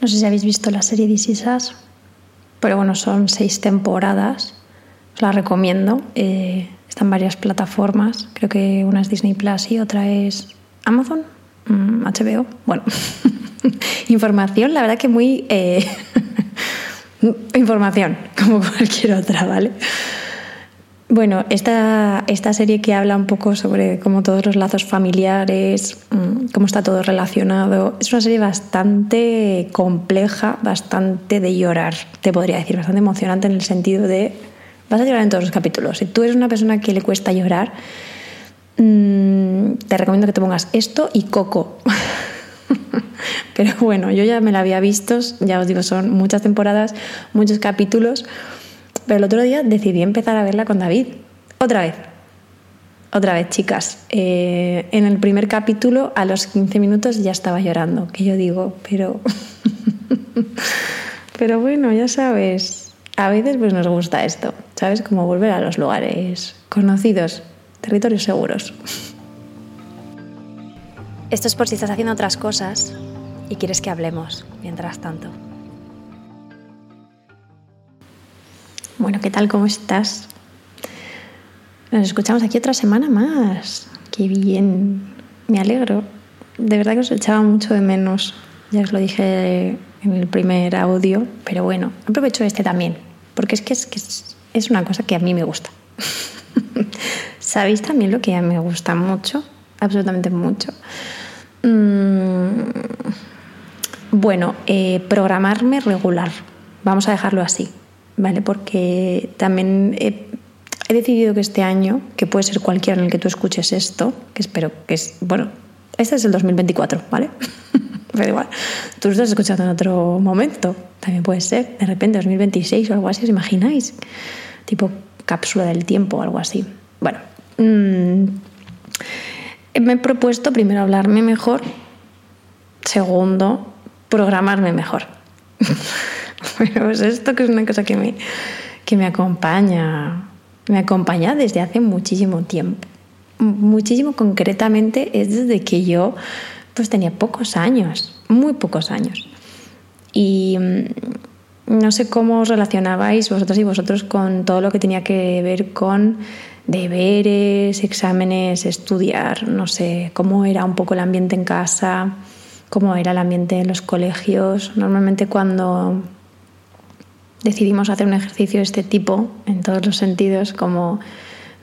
No sé si habéis visto la serie This Is Us, pero bueno, son seis temporadas. Os la recomiendo. Eh, está en varias plataformas. Creo que una es Disney Plus y otra es Amazon, HBO. Mm, bueno, información, la verdad que muy... Eh, información, como cualquier otra, ¿vale? Bueno, esta, esta serie que habla un poco sobre cómo todos los lazos familiares, mm, cómo está todo relacionado, es una serie bastante compleja, bastante de llorar, te podría decir, bastante emocionante en el sentido de vas a llorar en todos los capítulos. Si tú eres una persona que le cuesta llorar, mm, te recomiendo que te pongas esto y Coco. Pero bueno, yo ya me la había visto, ya os digo, son muchas temporadas, muchos capítulos. Pero el otro día decidí empezar a verla con David. Otra vez. Otra vez, chicas. Eh, en el primer capítulo, a los 15 minutos, ya estaba llorando. Que yo digo, pero. pero bueno, ya sabes. A veces pues nos gusta esto. ¿Sabes? Como volver a los lugares conocidos, territorios seguros. Esto es por si estás haciendo otras cosas y quieres que hablemos mientras tanto. Bueno, ¿qué tal? ¿Cómo estás? Nos escuchamos aquí otra semana más. Qué bien. Me alegro. De verdad que os echaba mucho de menos. Ya os lo dije en el primer audio, pero bueno, aprovecho este también, porque es que es, es, una cosa que a mí me gusta. ¿Sabéis también lo que a mí me gusta mucho? Absolutamente mucho. Mm, bueno, eh, programarme regular. Vamos a dejarlo así. ¿Vale? Porque también he, decidido que este año, que puede ser cualquiera en el que tú escuches esto, que espero que es, bueno, este es el 2024, ¿vale? Pero igual, tú lo estás escuchando en otro momento, también puede ser, de repente 2026 o algo así, ¿os imagináis? Tipo cápsula del tiempo o algo así. Bueno, mm, me he propuesto primero hablarme mejor, segundo, programarme mejor. Pero pues esto que es una cosa que me, que me acompaña, me acompaña desde hace muchísimo tiempo. Muchísimo concretamente es desde que yo pues tenía pocos años, muy pocos años. Y mm, no sé cómo os relacionabais vosotros y vosotros con todo lo que tenía que ver con deberes, exámenes, estudiar, no sé, cómo era un poco el ambiente en casa, cómo era el ambiente en los colegios. Normalmente cuando decidimos hacer un ejercicio de este tipo, en todos los sentidos, como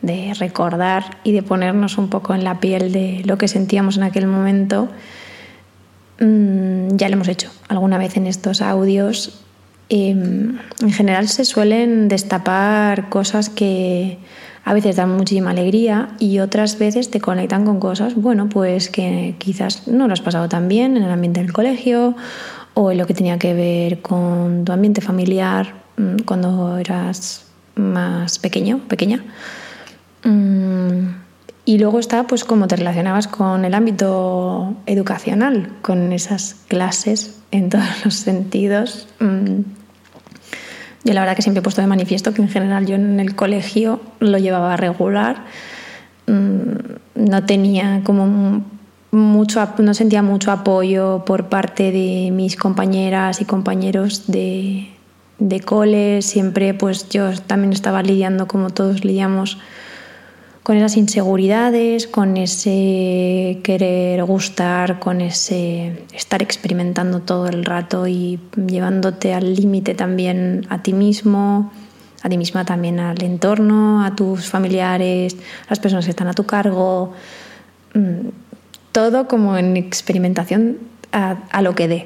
de recordar y de ponernos un poco en la piel de lo que sentíamos en aquel momento, mm, ya lo hemos hecho alguna vez en estos audios. Em, en general se suelen destapar cosas que a veces dan muchísima alegría y otras veces te conectan con cosas, bueno, pues que quizás no lo has pasado tan bien en el ambiente del colegio o en lo que tenía que ver con tu ambiente familiar mm, cuando eras más pequeño, pequeña. Mm, y luego está pues cómo te relacionabas con el ámbito educacional, con esas clases en todos los sentidos. Mm, yo la verdad que siempre he puesto de manifiesto que en general yo en el colegio lo llevaba regular, no tenía como mucho, no sentía mucho apoyo por parte de mis compañeras y compañeros de, de cole. Siempre pues yo también estaba lidiando como todos lidiamos con esas inseguridades, con ese querer gustar, con ese estar experimentando todo el rato y llevándote al límite también a ti mismo, a ti misma también al entorno, a tus familiares, a las personas que están a tu cargo mm, todo como en experimentación a, lo que dé.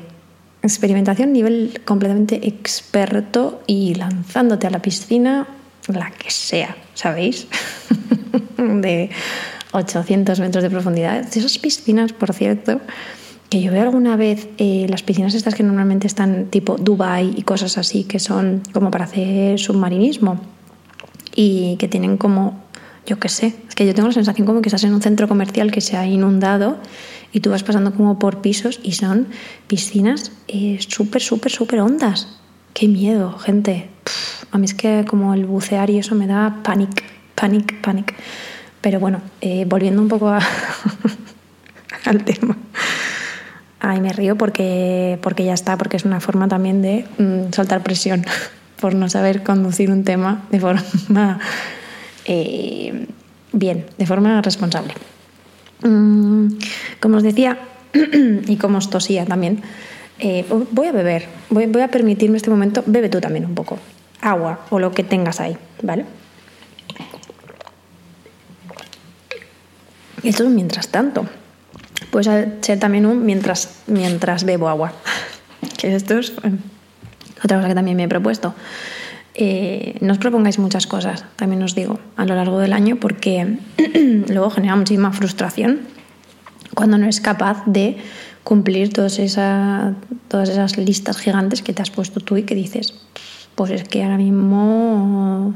Experimentación nivel completamente experto y lanzándote a la piscina, la que sea, ¿sabéis? de 800 metros de profundidad. Esas piscinas, por cierto, que yo veo alguna vez, eh, las piscinas estas que normalmente están tipo Dubai y cosas así, que son como para hacer submarinismo y que tienen como yo qué sé, es que yo tengo la sensación como que estás en un centro comercial que se ha inundado y tú vas pasando como por pisos y son piscinas eh, súper, súper, súper hondas. Qué miedo, gente. a mí es que como el bucear y eso me da panic, panic, panic. Pero bueno, eh, volviendo un poco al tema. Ahí me río porque, porque ya está, porque es una forma también de mm, soltar presión por no saber conducir un tema de forma eh, bien, de forma responsable. Mm, como os decía, y como os tosía también, eh, voy a beber, voy, a permitirme este momento, bebe tú también un poco, agua o lo que tengas ahí, ¿vale? Esto es un mientras tanto. Puede ser también un mientras, mientras bebo agua. Que esto es otra cosa que también me he propuesto. Eh, no os propongáis muchas cosas, también os digo, a lo largo del año, porque luego genera muchísima frustración cuando no es capaz de cumplir todas, todas esas listas gigantes que te has puesto tú y que dices, pues es que ahora mismo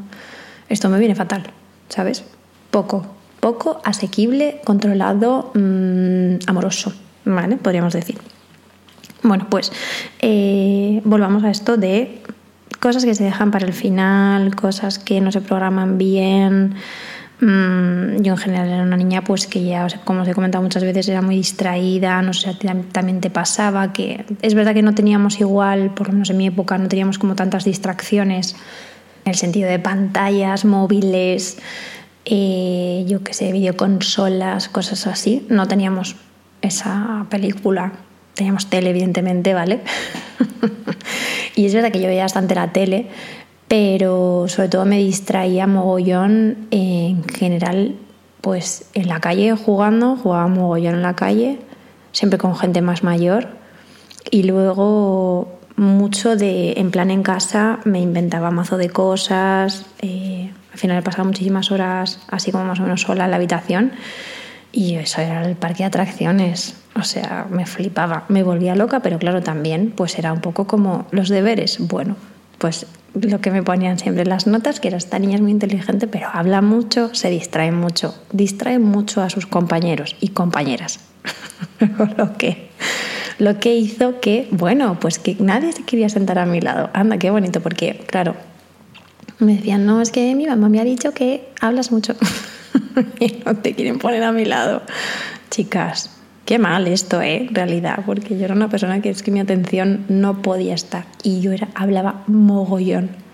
esto me viene fatal, ¿sabes? Poco, poco asequible, controlado, mm, amoroso, ¿vale? Podríamos decir. Bueno, pues eh, volvamos a esto de cosas que se dejan para el final, cosas que no se programan bien. Mm, yo en general era una niña pues que ya, como os he comentado muchas veces, era muy distraída, no sé, también te pasaba que es verdad que no teníamos igual, por lo menos en mi época, no teníamos como tantas distracciones en el sentido de pantallas, móviles, eh, yo qué sé, videoconsolas, cosas así. No teníamos esa película, teníamos tele, evidentemente, ¿vale? y es verdad que yo veía bastante la tele, pero sobre todo me distraía mogollón en general, pues en la calle jugando, jugaba mogollón en la calle, siempre con gente más mayor. Y luego mucho de, en plan en casa, me inventaba mazo de cosas. Eh, al final he pasado muchísimas horas así como más o menos sola en la habitación y eso era el parque de atracciones. O sea, me flipaba, me volvía loca, pero claro, también pues era un poco como los deberes. Bueno, pues lo que me ponían siempre las notas, que era esta niña es muy inteligente, pero habla mucho, se distrae mucho, distrae mucho a sus compañeros y compañeras. lo que lo que hizo que, bueno, pues que nadie se quería sentar a mi lado. Anda, qué bonito, porque claro, me decían, no, es que mi mamá me ha dicho que hablas mucho y no te quieren poner a mi lado. Chicas, qué mal esto, ¿eh? Realidad, porque yo era una persona que es que mi atención no podía estar y yo era, hablaba mogollón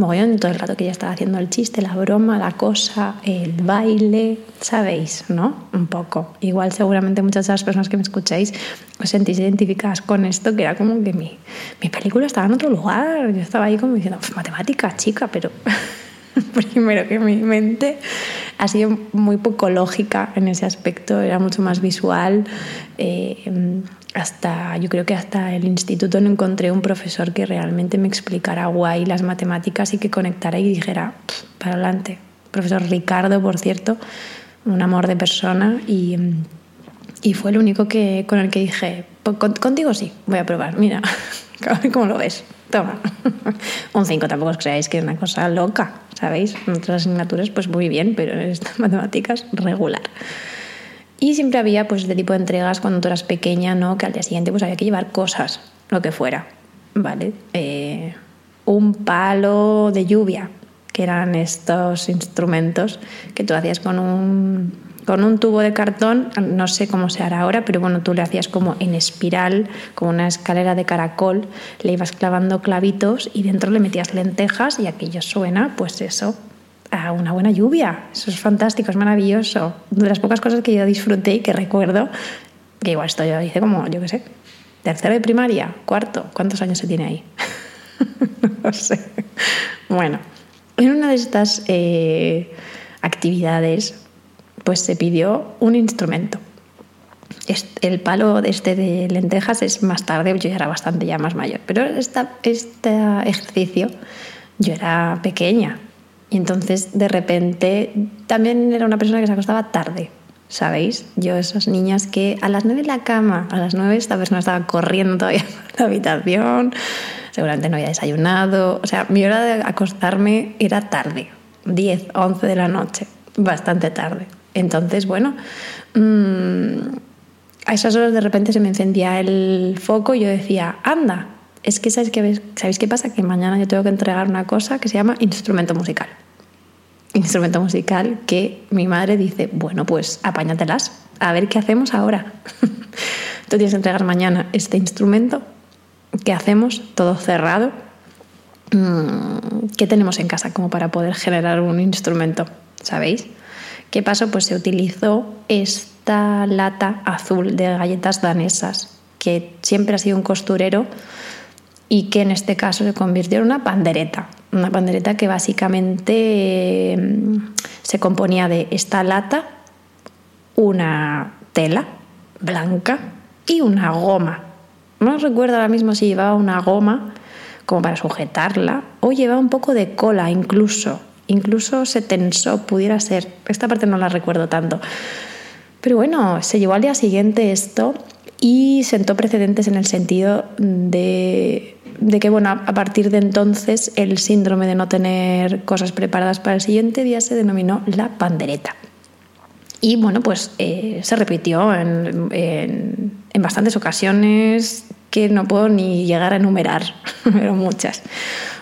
mogollón todo el rato que ella estaba haciendo el chiste, la broma, la cosa, el baile, sabéis, ¿no? Un poco. Igual seguramente muchas de las personas que me escucháis os sentís identificadas con esto, que era como que mi, mi película estaba en otro lugar. Yo estaba ahí como diciendo, matemática, chica, pero primero que mi mente ha sido muy poco lógica en ese aspecto, era mucho más visual. Eh, hasta, yo creo que hasta el instituto no encontré un profesor que realmente me explicara guay las matemáticas y que conectara y dijera, para adelante. Profesor Ricardo, por cierto, un amor de persona y, y fue el único que, con el que dije, pues contigo sí, voy a probar, mira, cómo lo ves. Toma. un 5 tampoco os creáis que es una cosa loca, ¿sabéis? En otras asignaturas, pues muy bien, pero en estas matemáticas regular. Y siempre había pues este tipo de entregas cuando tú eras pequeña, ¿no? Que al día siguiente pues había que llevar cosas, lo que fuera, ¿vale? Eh, un palo de lluvia, que eran estos instrumentos que tú hacías con un, con un tubo de cartón, no sé cómo se hará ahora, pero bueno, tú le hacías como en espiral, como una escalera de caracol, le ibas clavando clavitos y dentro le metías lentejas y aquello suena, pues eso, a una buena lluvia. Eso es fantástico, es maravilloso. De las pocas cosas que yo disfruté y que recuerdo, que igual esto yo hice como, yo qué sé, tercero de primaria, cuarto, ¿cuántos años se tiene ahí? no sé. Bueno, en una de estas eh, actividades, pues se pidió un instrumento. El palo de este de lentejas es más tarde, yo ya era bastante ya más mayor, pero este ejercicio yo era pequeña, y entonces, de repente, también era una persona que se acostaba tarde, ¿sabéis? Yo, esas niñas que a las nueve en la cama, a las nueve esta persona estaba corriendo todavía por la habitación, seguramente no había desayunado. O sea, mi hora de acostarme era tarde, 10, 11 de la noche, bastante tarde. Entonces, bueno, mm, a esas horas de repente se me encendía el foco y yo decía, anda, es que ¿sabéis qué, ¿sabéis qué pasa? Que mañana yo tengo que entregar una cosa que se llama instrumento musical. Instrumento musical que mi madre dice, bueno, pues apáñatelas, a ver qué hacemos ahora. tú tienes que entregar mañana este instrumento, ¿qué hacemos? Todo cerrado. Mm, ¿Qué tenemos en casa como para poder generar un instrumento? ¿Sabéis? ¿Qué pasó? Pues se utilizó esta lata azul de galletas danesas, que siempre ha sido un costurero y que en este caso se convirtió en una pandereta. Una pandereta que básicamente mm, se componía de esta lata, una tela blanca y una goma. No recuerdo ahora mismo si llevaba una goma como para sujetarla o llevaba un poco de cola incluso. Incluso se tensó, pudiera ser. Esta parte no la recuerdo tanto. Pero bueno, se llevó al día siguiente esto y sentó precedentes en el sentido de, que, bueno, a partir de entonces el síndrome de no tener cosas preparadas para el siguiente día se denominó la pandereta. Y bueno, pues eh, se repitió en, en, bastantes ocasiones que no puedo ni llegar a enumerar, pero muchas,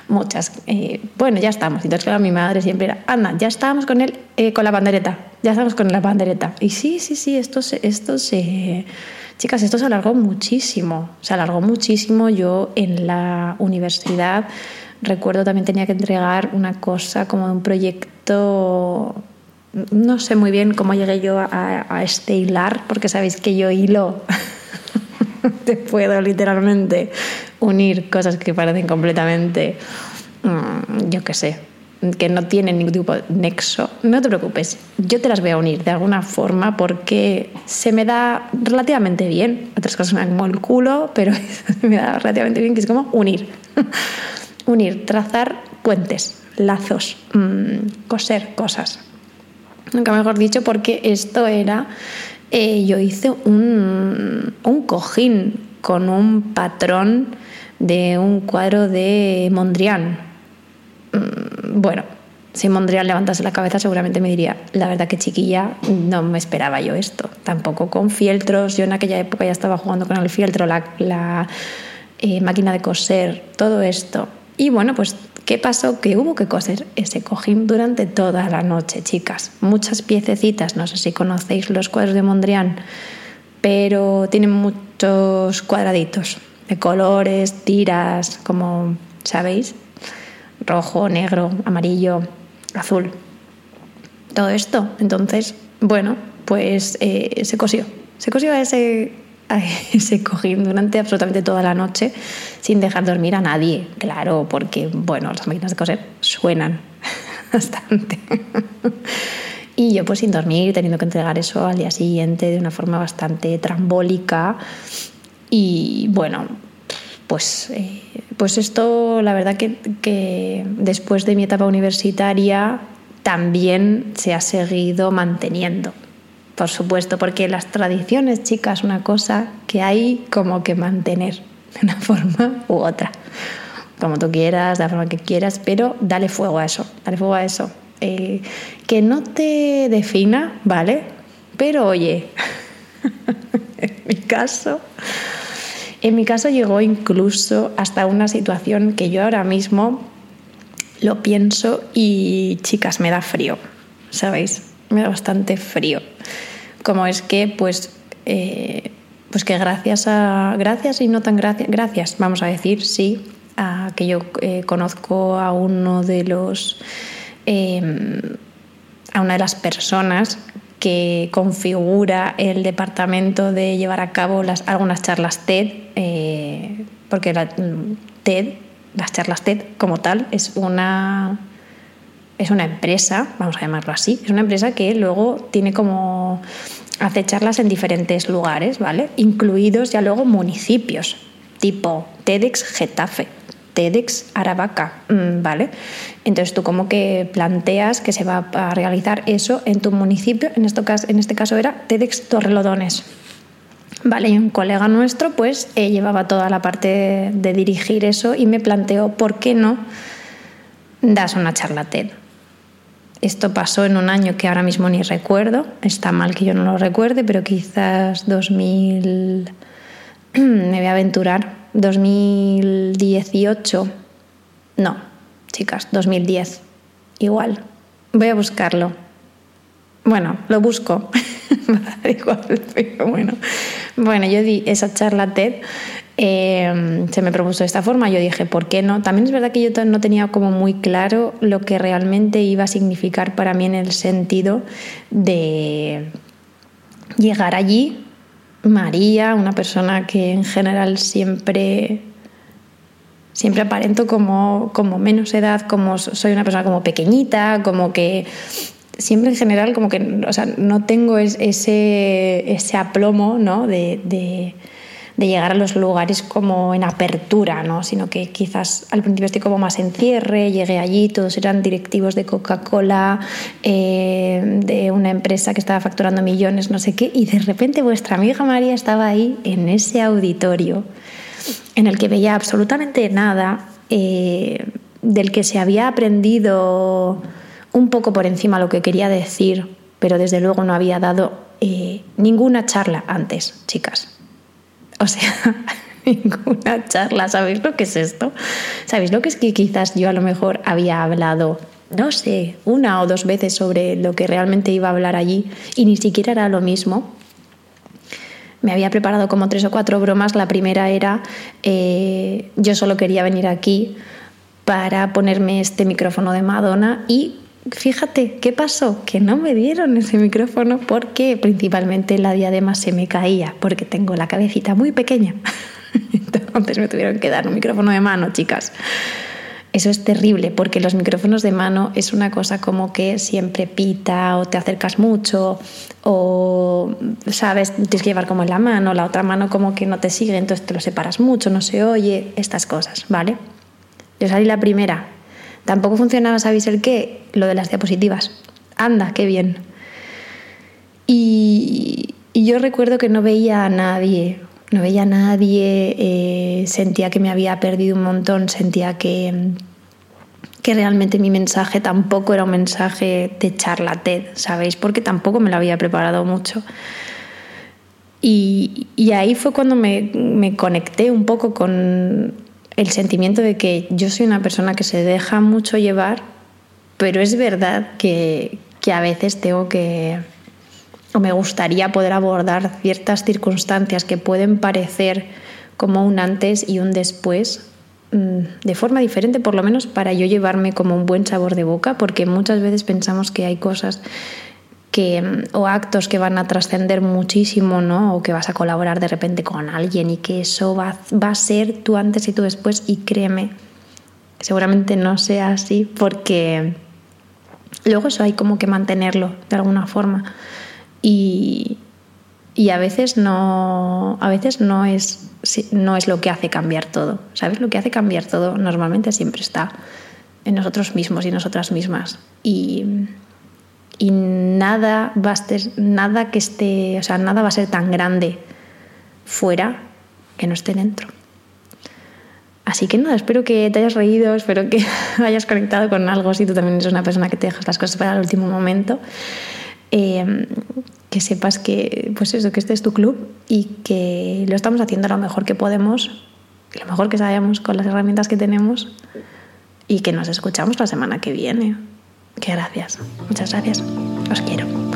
muchas. Eh, bueno, ya estamos. Entonces, claro, mi madre siempre era, anda, ya estábamos con él, eh, con la pandereta, ya estamos con la pandereta. Y sí, sí, sí, esto se, esto se, chicas, esto se alargó muchísimo, se alargó muchísimo. Yo en la universidad recuerdo también tenía que entregar una cosa como un proyecto no sé muy bien cómo llegué yo a, este hilar, porque sabéis que yo hilo, te puedo literalmente unir cosas que parecen completamente, mm, yo qué sé, que no tienen ningún tipo de nexo. No te preocupes, yo te las voy a unir de alguna forma porque se me da relativamente bien. Otras cosas me dan como el culo, pero me da relativamente bien, que es como unir. unir, trazar puentes, lazos, mm, coser cosas nunca mejor dicho, porque esto era, eh, yo hice un, un cojín con un patrón de un cuadro de Mondrian. Mm, bueno, si Mondrian levantase la cabeza seguramente me diría, la verdad que chiquilla, no me esperaba yo esto. Tampoco con fieltros, yo en aquella época ya estaba jugando con el fieltro, la, eh, máquina de coser, todo esto. Y bueno, pues ¿Qué pasó? Que hubo que coser ese cojín durante toda la noche, chicas. Muchas piececitas, no sé si conocéis los cuadros de Mondrian, pero tienen muchos cuadraditos de colores, tiras, como sabéis, rojo, negro, amarillo, azul. Todo esto. Entonces, bueno, pues eh, se cosió. Se cosió ese se cojín durante absolutamente toda la noche sin dejar dormir a nadie, claro, porque, bueno, las máquinas de coser suenan bastante. Y yo pues sin dormir, teniendo que entregar eso al día siguiente de una forma bastante trambólica. Y bueno, pues, eh, pues esto, la verdad que, que después de mi etapa universitaria también se ha seguido manteniendo por supuesto, porque las tradiciones, chicas, una cosa que hay como que mantener de una forma u otra. Como tú quieras, de la forma que quieras, pero dale fuego a eso, dale fuego a eso. Eh, que no te defina, ¿vale? Pero oye, en mi caso, en mi caso llegó incluso hasta una situación que yo ahora mismo lo pienso y chicas, me da frío, ¿sabéis? Me da bastante frío como es que pues eh, pues que gracias a gracias y no tan gracias gracias vamos a decir sí a que yo eh, conozco a uno de los em, a una de las personas que configura el departamento de llevar a cabo las, algunas charlas TED, eh, porque TED, las charlas TED como tal, es una, es una empresa, vamos a llamarlo así, es una empresa que luego tiene como hace charlas en diferentes lugares, ¿vale? Incluidos ya luego municipios, tipo TEDx Getafe, TEDx Aravaca, mm, ¿vale? Entonces tú como que planteas que se va a realizar eso en tu municipio, en este caso, era TEDx Torrelodones. Vale, y un colega nuestro pues eh, llevaba toda la parte de dirigir eso y me planteó, ¿por qué no das una charla TED? Esto pasó en un año que ahora mismo ni recuerdo, está mal que yo no lo recuerde, pero quizás 2000, me voy a aventurar, 2018, no, chicas, 2010, igual, voy a buscarlo. Bueno, lo busco, igual, pero bueno, Bueno, yo di esa charla TED, eh, se me propuso de esta forma, yo dije, ¿por qué no? También es verdad que yo no tenía como muy claro lo que realmente iba a significar para mí en el sentido de llegar allí, María, una persona que en general siempre siempre aparento como, como menos edad, como soy una persona como pequeñita, como que siempre en general como que o sea, no tengo ese, ese aplomo ¿no? de, de, llegar a los lugares como en apertura, ¿no? sino que quizás al principio estoy como más en cierre, llegué allí, todos eran directivos de Coca-Cola, eh, de una empresa que estaba facturando millones, no sé qué, y de repente vuestra amiga María estaba ahí en ese auditorio en el que veía absolutamente nada, eh, del que se había aprendido un poco por encima lo que quería decir, pero desde luego no había dado eh, ninguna charla antes, chicas. O sea, ninguna charla. ¿Sabéis lo que es esto? ¿Sabéis lo que es que quizás yo a lo mejor había hablado, no sé, una o dos veces sobre lo que realmente iba a hablar allí y ni siquiera era lo mismo? me había preparado como tres o cuatro bromas. La primera era, eh, yo solo quería venir aquí para ponerme este micrófono de Madonna y fíjate, ¿qué pasó? Que no me dieron ese micrófono porque principalmente la diadema se me caía, porque tengo la cabecita muy pequeña. Entonces me tuvieron que dar un micrófono de mano, chicas. Eso es terrible porque los micrófonos de mano es una cosa como que siempre pita o te acercas mucho o, sabes, tienes que llevar como en la mano, la otra mano como que no te sigue, entonces te lo separas mucho, no se oye, estas cosas, ¿vale? Yo salí la primera. Tampoco funcionaba, ¿sabéis el qué? Lo de las diapositivas. Anda, qué bien. Y, yo recuerdo que no veía a nadie, no veía a nadie, eh, sentía que me había perdido un montón, sentía que, que realmente mi mensaje tampoco era un mensaje de charla TED, ¿sabéis? Porque tampoco me lo había preparado mucho. Y, ahí fue cuando me, conecté un poco con el sentimiento de que yo soy una persona que se deja mucho llevar, pero es verdad que, que a veces tengo que, o me gustaría poder abordar ciertas circunstancias que pueden parecer como un antes y un después Mm, de forma diferente, por lo menos para yo llevarme como un buen sabor de boca, porque muchas veces pensamos que hay cosas que, o actos que van a trascender muchísimo, ¿no? O que vas a colaborar de repente con alguien y que eso va, va a ser tú antes y tú después. Y créeme, seguramente no sea así, porque luego eso hay como que mantenerlo de alguna forma. Y, y a veces no, a veces no es, no es lo que hace cambiar todo. ¿Sabes? Lo que hace cambiar todo normalmente siempre está en nosotros mismos y nosotras mismas. Y, y nada va a ser, nada que esté, o sea, nada va a ser tan grande fuera que no esté dentro. Así que nada, espero que te hayas reído, espero que hayas conectado con algo si tú también eres una persona que te dejas las cosas para el último momento. Eh, que sepas que, pues eso, que este es tu club y que lo estamos haciendo lo mejor que podemos, lo mejor que sabemos con las herramientas que tenemos y que nos escuchamos la semana que viene. Que gracias. Muchas gracias. Os quiero.